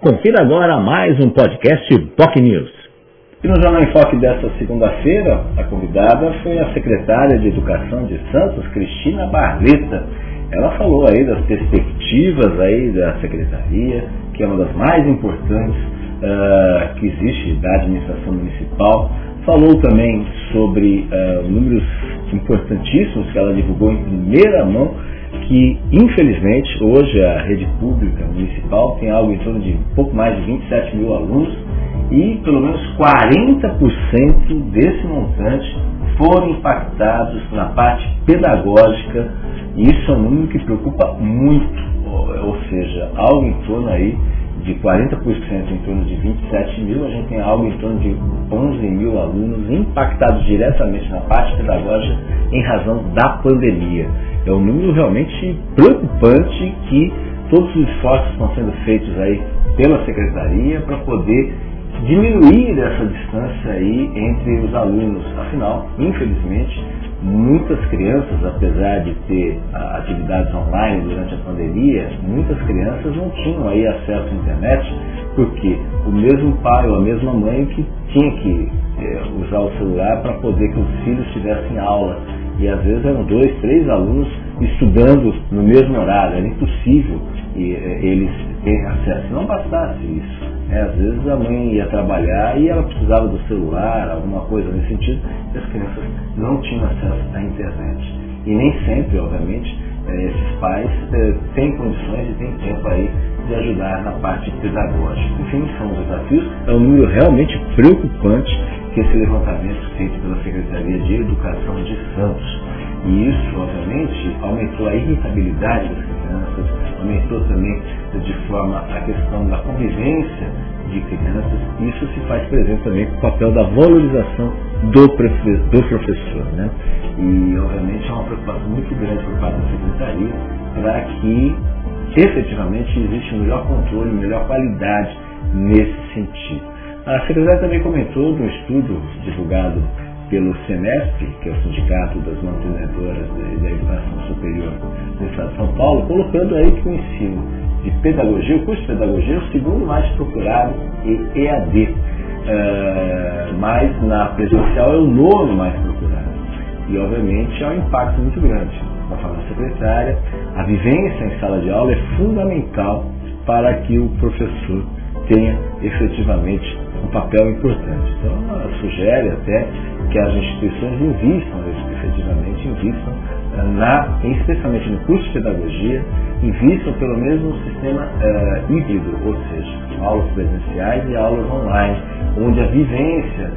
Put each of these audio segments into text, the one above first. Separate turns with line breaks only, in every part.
Confira agora mais um podcast POC News.
E no Jornal em Foque desta segunda-feira, a convidada foi a secretária de Educação de Santos, Cristina Barleta. Ela falou aí das perspectivas aí da secretaria, que é uma das mais importantes uh, que existe da administração municipal. Falou também sobre uh, números importantíssimos que ela divulgou em primeira mão que, infelizmente, hoje a rede pública municipal tem algo em torno de pouco mais de 27 mil alunos e pelo menos 40% desse montante foram impactados na parte pedagógica e isso é um número que preocupa muito, ou seja, algo em torno aí de 40% em torno de 27 mil, a gente tem algo em torno de 11 mil alunos impactados diretamente na parte pedagógica em razão da pandemia. É um número realmente preocupante que todos os esforços estão sendo feitos aí pela secretaria para poder diminuir essa distância aí entre os alunos. Afinal, infelizmente, muitas crianças, apesar de ter atividades online durante a pandemia, muitas crianças não tinham aí acesso à internet, porque o mesmo pai ou a mesma mãe que tinha que é, usar o celular para poder que os filhos tivessem aula. E às vezes eram dois, três alunos estudando no mesmo horário, era impossível e, é, eles terem acesso. Não bastasse isso. É, às vezes a mãe ia trabalhar e ela precisava do celular, alguma coisa nesse sentido, e as crianças não tinham acesso à internet. E nem sempre, obviamente, é, esses pais é, têm condições e têm tempo aí de ajudar na parte pedagógica. Enfim, são os desafios. É um número realmente preocupante que esse levantamento feito pela Secretaria de Educação de Santos. E isso, obviamente, aumentou a irritabilidade das crianças, aumentou também de forma a questão da convivência de crianças. Isso se faz presente também com o papel da valorização do, do professor. Né? E, obviamente, é uma preocupação muito grande por parte da Secretaria para que efetivamente existe um melhor controle, melhor qualidade nesse sentido. A secretária também comentou de um estudo divulgado pelo SEMESP, que é o Sindicato das Mantenedoras da Educação Superior do Estado de São Paulo, colocando aí que o ensino de pedagogia, o curso de pedagogia é o segundo mais procurado e EAD, uh, eh, mas na presencial é o nono mais procurado. E obviamente há um impacto muito grande. Conforme a secretária, a vivência em sala de aula é fundamental para que o professor tenha efetivamente um papel importante. Então, ela sugere até que as instituições invistam, efetivamente, invistam eh, na, especialmente no curso de pedagogia, invistam pelo menos no sistema uh, híbrido, ou seja, aulas presenciais e aulas online, onde a vivência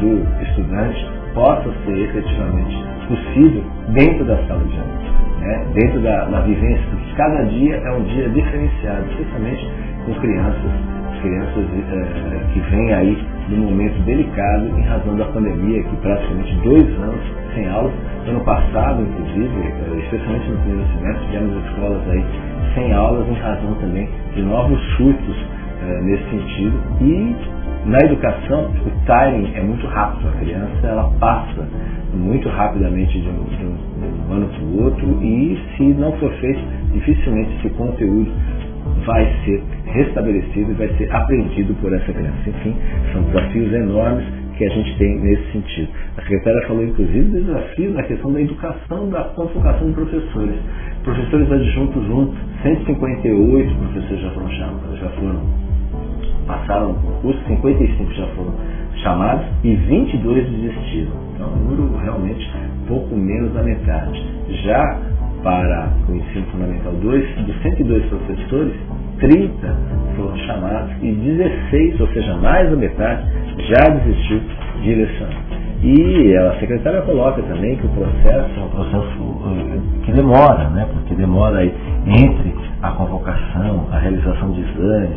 do estudante possa ser efetivamente possível dentro da sala de aula, né? dentro da, da vivência, porque cada dia é um dia diferenciado, especialmente com crianças crianças é, que vêm aí num momento delicado em razão da pandemia, que praticamente dois anos sem aulas. Ano passado, inclusive, eh, especialmente no primeiro semestre, tivemos escolas aí sem aulas em razão também de novos surtos é, nesse sentido. E na educação, o timing é muito rápido. A criança ela passa muito rapidamente de um, de um, de um ano para o outro e se não for feito, dificilmente esse conteúdo vai ser restabelecido e vai ser aprendido por essa criança. Enfim, são desafios enormes que a gente tem nesse sentido. A secretária falou, inclusive, do desafio na questão da educação, da convocação de professores. Professores adjuntos 1, 158 professores já foram chamados, já foram, passaram o concurso, 55 já foram chamados e 22 desistiram. Então, um número realmente pouco menos da metade. Já para o ensino fundamental 2, dos 102 professores, 30 foram chamados e 16, ou seja, mais da metade, já desistiu de lecionar. E a secretária coloca também que o processo é um processo eh, que demora, né? porque demora entre a convocação, a realização de exames,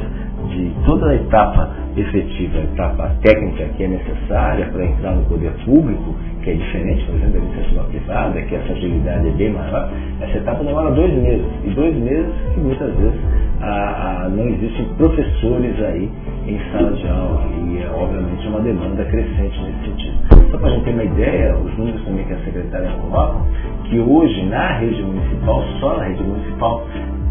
de toda a etapa efetiva, etapa técnica que é necessária para entrar no poder público, que é diferente, por exemplo, da iniciativa privada, que essa agilidade é bem maior, essa etapa demora dois meses. E dois meses que muitas vezes a, a, não existem professores aí em sala de aula. E é obviamente uma demanda crescente nesse sentido. Só para a gente ter uma ideia, os números também que a secretária coloca, que hoje na rede municipal, só na rede municipal,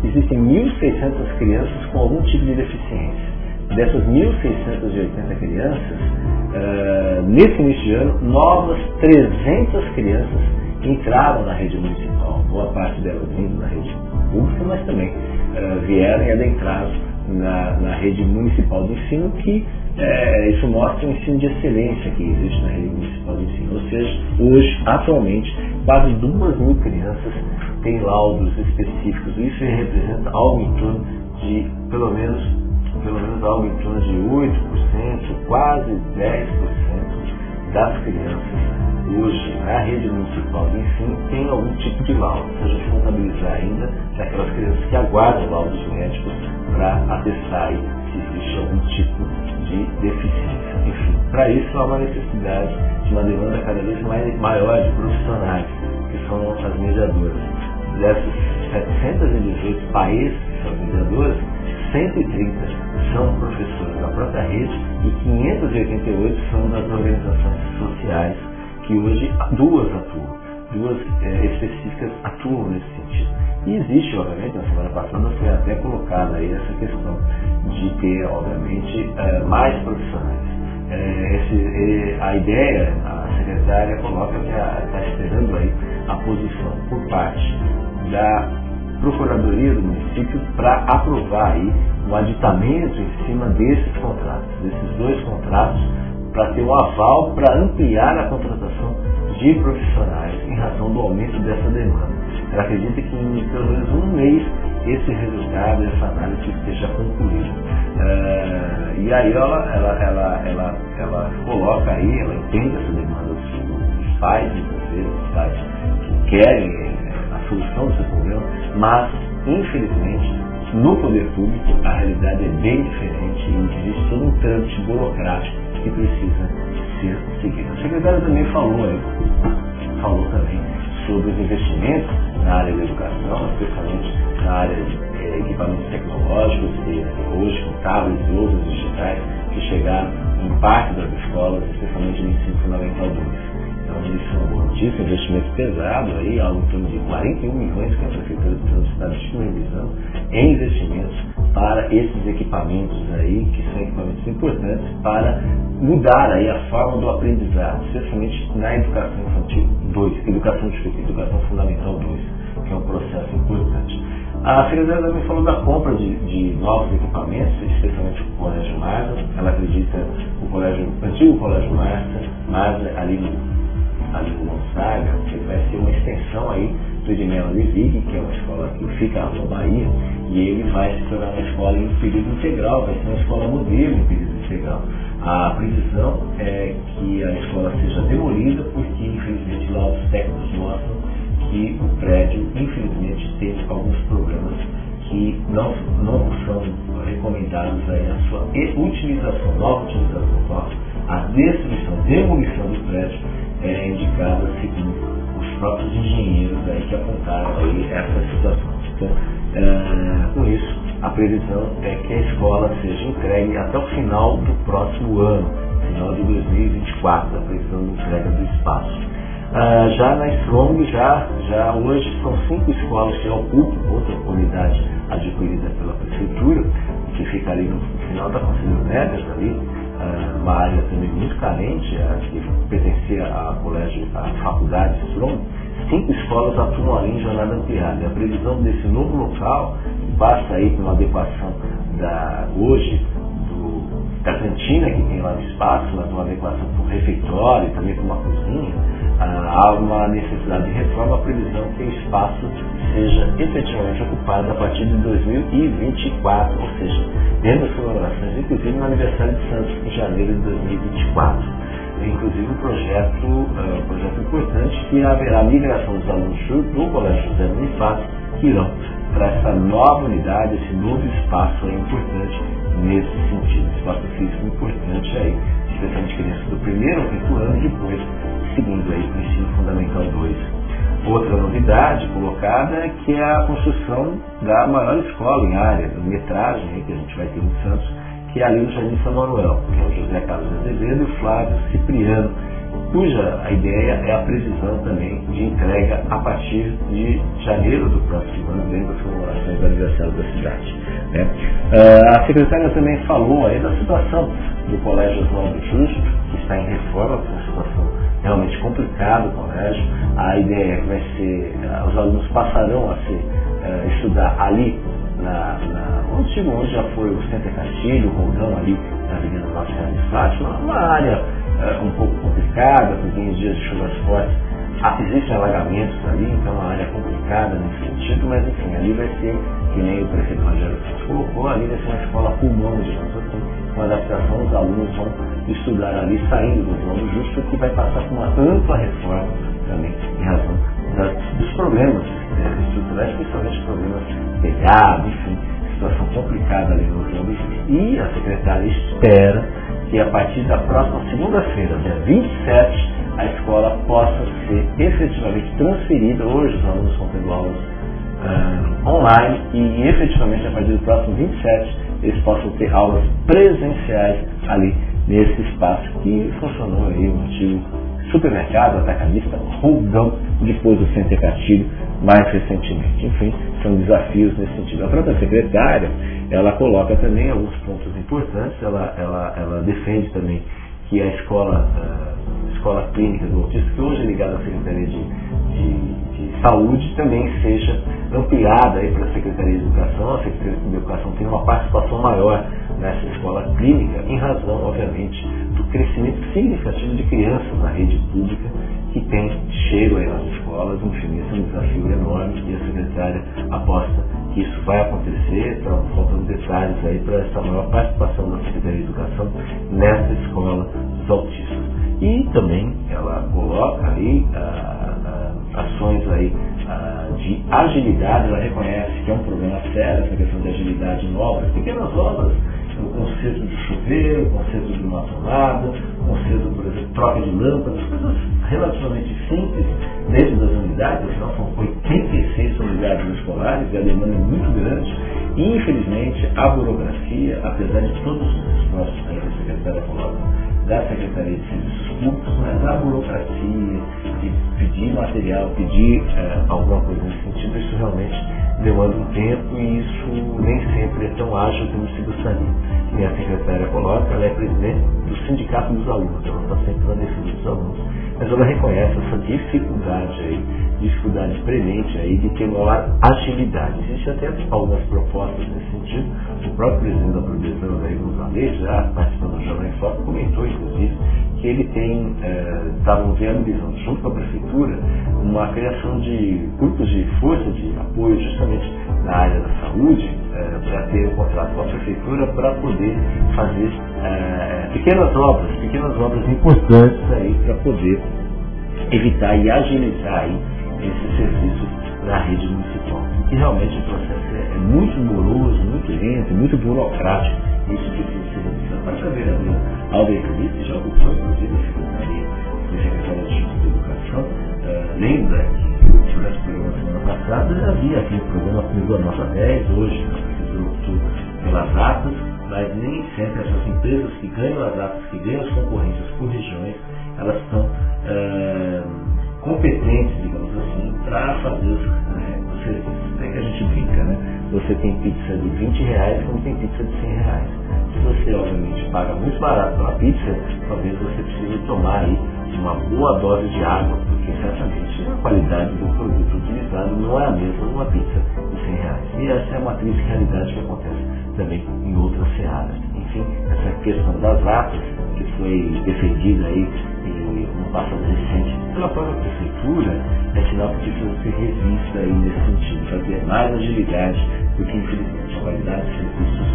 existem 1.600 crianças com algum tipo de deficiência. Dessas 1.680 crianças, uh, nesse início de ano, novas 300 crianças entraram na rede municipal. Boa parte delas vindo na rede pública, mas também uh, vieram e adentraram na, na rede municipal de ensino, que é, isso mostra o ensino de excelência que existe na rede municipal de ensino. Ou seja, hoje, atualmente, quase duas mil crianças têm laudos específicos. Isso representa algo em torno de, pelo menos, pelo menos algo em torno de 8%, quase 10% das crianças hoje na rede municipal de ensino tem algum tipo de laudo, seja contabilizar ainda aquelas crianças que aguardam laudos médicos para atestar se existe algum tipo de deficiência. Enfim, para isso há uma necessidade de uma demanda cada vez mais, maior de profissionais, que são as mediadoras. Dessas 718 países que são mediadoras, 130 são professores da própria rede e 588 são das organizações sociais, que hoje duas atuam, duas é, específicas atuam nesse sentido. E existe, obviamente, na semana passada foi até colocada aí essa questão de ter, obviamente, é, mais profissionais. É, esse, a ideia, a secretária coloca que está esperando aí a posição por parte da Procuradoria do município para aprovar aí um aditamento em cima desses contratos, desses dois contratos, para ter um aval para ampliar a contratação de profissionais em razão do aumento dessa demanda. Ela acredita que em pelo menos um mês esse resultado, essa análise esteja concluída. Uh, e aí ela, ela, ela, ela, ela coloca aí, ela entende essa demanda dos, dos pais, muitas vezes, os pais que querem solução do seu problema, mas, infelizmente, no poder público a realidade é bem diferente e existe todo um trâmite burocrático que precisa ser seguido. A secretária também falou aí, falou também sobre os investimentos na área da educação, especialmente na área de eh, equipamentos tecnológicos, e hoje com tablets e outros digitais que chegaram em parte das escolas, especialmente no ensino fundamental 2. Notícia, investimento pesado aí, algo em torno de 41 milhões que a Prefeitura de Santos está disponibilizando em investimentos para esses equipamentos aí, que são equipamentos importantes para mudar aí a forma do aprendizado, especialmente na educação infantil 2, educação, educação fundamental 2, que é um processo importante. A secretária também falou da compra de, de novos equipamentos, especialmente o Colégio Marta. Ela acredita o colégio, antigo Colégio Marta, Marta ali no, ali no Gonzaga, que vai ser uma extensão aí do Edmel Levig, que é uma escola que fica na Bahia, e ele vai se tornar uma escola em período integral, vai ser uma escola modelo em período integral. A previsão é que a escola seja demolida, porque infelizmente lá os técnicos mostram que o prédio, infelizmente, tem alguns problemas que não, não são recomendados aí a sua utilização, nova utilização, a destruição, demolição do prédio é indicada segundo os próprios engenheiros aí que apontaram aí essa situação. Então, é, com isso, a previsão é que a escola seja entregue até o final do próximo ano, final de 2024, a previsão de entrega do espaço. Uh, já na Strong, já, já hoje são cinco escolas que ocupam outra unidade adquirida pela prefeitura, que fica ali no final da Conselho Neves, ali, uma área também muito carente, uh, que pertencia à colégio, à faculdade Strong, cinco escolas atuam ali em jornada ampliada. A previsão desse novo local passa aí por uma adequação da, hoje da cantina que tem lá no espaço, mas uma adequação para o refeitório e também para uma cozinha. Ah, há uma necessidade de reforma, a previsão que o espaço seja efetivamente ocupado a partir de 2024, ou seja, dentro das comemorações, inclusive no aniversário de Santos, em janeiro de 2024 inclusive um projeto, uh, um projeto importante que haverá migração dos alunos do Colégio José Bonifácio que irão para essa nova unidade, esse novo espaço é importante nesse sentido, espaço físico importante aí, especialmente crianças do primeiro ao quinto ano depois seguindo aí o ensino fundamental 2. Outra novidade colocada é que é a construção da maior escola em área, de metragem que a gente vai ter em Santos, que é ali no Jardim São Manuel, que é o José Carlos Azevedo e o Flávio Cipriano, cuja a ideia é a previsão também de entrega a partir de janeiro do próximo ano, dentro das comemorações do aniversário da cidade. Né? Uh, a secretária também falou aí da situação do Colégio Oswaldo Justo, que está em reforma, uma situação realmente complicada o colégio. A ideia é que vai ser, uh, os alunos passarão a se uh, estudar ali na, na, antigo onde já foi o Centro Castilho, o Roldão ali na Avenida Senhora de Fátima, uma área um pouco complicada, porque em dias de chuvas fortes existem alagamentos ali, então é uma área complicada nesse sentido, mas enfim, ali vai ser, que nem o prefeito Rogério colocou, ali vai ser uma escola pulmão, digamos assim, com adaptação, os alunos vão estudar ali saindo do plano justo, que vai passar por uma ampla reforma também, em razão dos problemas né, estruturais, principalmente problemas pegados, enfim, situação complicada ali no plano justo. E a secretária espera que a partir da próxima segunda-feira, dia 27, a escola possa ser efetivamente transferida. Hoje os alunos estão tendo aulas uh, online e efetivamente a partir do próximo 27 eles possam ter aulas presenciais ali nesse espaço que funcionou aí um antigo supermercado, atacadista, roldão, depois do Centro Castilho, mais recentemente. Enfim, são desafios nesse sentido. A própria secretária, ela coloca também alguns pontos importantes, ela, ela, ela defende também que a escola uh, Escola Clínica do Autista, que hoje é ligada à Secretaria de, de Saúde, também seja ampliada para a Secretaria de Educação. A Secretaria de Educação tem uma participação maior nessa escola clínica, em razão, obviamente, do crescimento significativo de crianças na rede pública que tem chego aí nas escolas. Enfim, esse é um desafio enorme e a secretária aposta que isso vai acontecer, estão faltando detalhes aí para essa maior participação da Secretaria de Educação nessa escola dos autistas. E também ela coloca aí ah, ah, ações aí ah, de agilidade, ela reconhece que é um problema sério essa questão de agilidade em obras, pequenas obras, o conceito de chuveiro, o conceito de uma tomada, o conceito, por exemplo, troca de lâmpadas, coisas relativamente simples dentro das unidades, afinal são 86 unidades escolares e a demanda é muito grande. E, infelizmente, a burocracia, apesar de todos os esforços que a secretária coloca da Secretaria de Serviços mas a burocracia de pedir material, pedir é, alguma coisa nesse sentido, isso realmente demanda um tempo e isso nem sempre é tão ágil como se gostaria. E a secretária coloca, ela é presidente do Sindicato dos Alunos, ela está sempre na defesa dos alunos, mas ela reconhece essa dificuldade aí, dificuldade premente aí de ter maior agilidade. Existem até algumas propostas nesse sentido. O próprio presidente da produtora, Daí Gonzalez, já participando do Jornal em Foco, comentou, inclusive, que ele tem, estavam eh, vendo, junto com a prefeitura, uma criação de grupos de força de apoio justamente na área da saúde, eh, para ter um contrato com a prefeitura para poder fazer eh, pequenas obras, pequenas obras importantes aí para poder evitar e agilizar aí esses serviços na rede municipal. E realmente o processo é, é muito moroso, muito lento, muito burocrático, isso precisa ser revisado. Mas a vereadora Alder Felipe já ocupou, inclusive, a Secretaria de Secretaria de Educação, uh, lembra que durante o programa semana passada havia aquele programa Comigo a Nossa 10, hoje optou pelas atas, mas nem sempre essas empresas que ganham as atas, que ganham as concorrências por regiões, elas estão uh, competentes, digamos assim, para fazer os, né, os serviços. É que a gente brinca, né? Você tem pizza de 20 reais como tem pizza de 100 reais. Se você, obviamente, paga muito barato pela pizza, talvez você precise tomar aí uma boa dose de água, porque certamente a qualidade do produto utilizado não é a mesma numa pizza de 100 reais. E essa é uma triste realidade que acontece também em outras searas. Enfim, essa questão das atas, que foi defendida aí no passado recente pela própria prefeitura, é sinal que precisa ser revista aí nesse sentido, ter mais agilidade, porque infelizmente a qualidade de serviços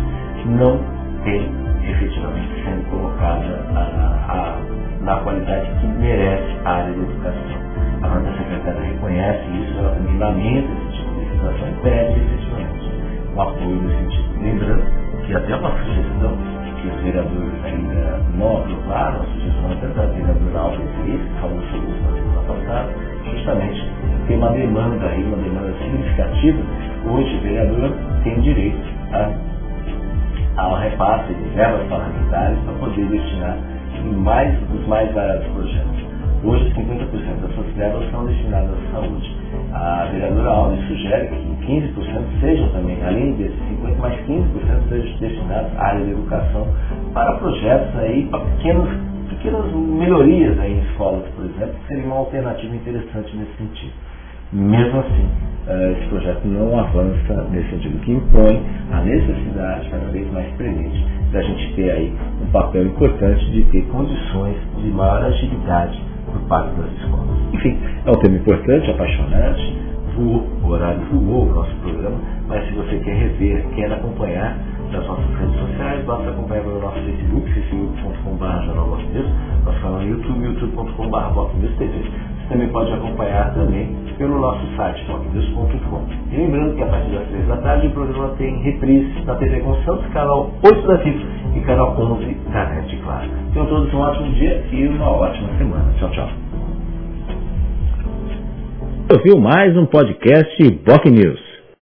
não tem efetivamente sendo colocada a, a, na qualidade que merece a área da educação. A própria secretária reconhece isso, ela também lamenta esse tipo de situação e pede efetivamente o apoio nesse sentido. Lembrando que até uma sugestão os vereadores ainda não aprovaram, a sugestão até da vereadora Alves Reis, que falou sobre isso na semana passada, justamente tem uma demanda aí, uma demanda significativa. Hoje o vereador tem direito a, ao repasse de verbas parlamentares para poder destinar mais, os mais variados projetos. Hoje, 50% das suas verbas são destinadas à saúde. A vereadora Alves sugere que 15% sejam também, além desses 50%, mais 15% sejam destinados à área de educação para projetos aí, para pequenos, pequenas melhorias aí em escolas, por exemplo, que seria uma alternativa interessante nesse sentido. Mesmo assim, eh, esse projeto não avança nesse sentido, que impõe a necessidade cada vez mais presente da gente ter aí um papel importante de ter condições de maior agilidade por parte das escolas. Enfim, é um tema importante, apaixonante, voou, o horário voou o nosso programa, mas se você quer rever, quer acompanhar nas nossas redes sociais, basta acompanhar pelo nosso Facebook, facebook.com.br jornal nosso canal no YouTube, youtube.com.br TV. Você também pode acompanhar também pelo nosso site, rocknews.com. E lembrando que a partir das 3 da tarde o programa tem reprise na TV com Santos, canal 8 da Vivo e canal 11 da NET, claro. Tenham todos um ótimo dia e uma ótima semana. Tchau, tchau.
Ouviu mais um podcast Boc News.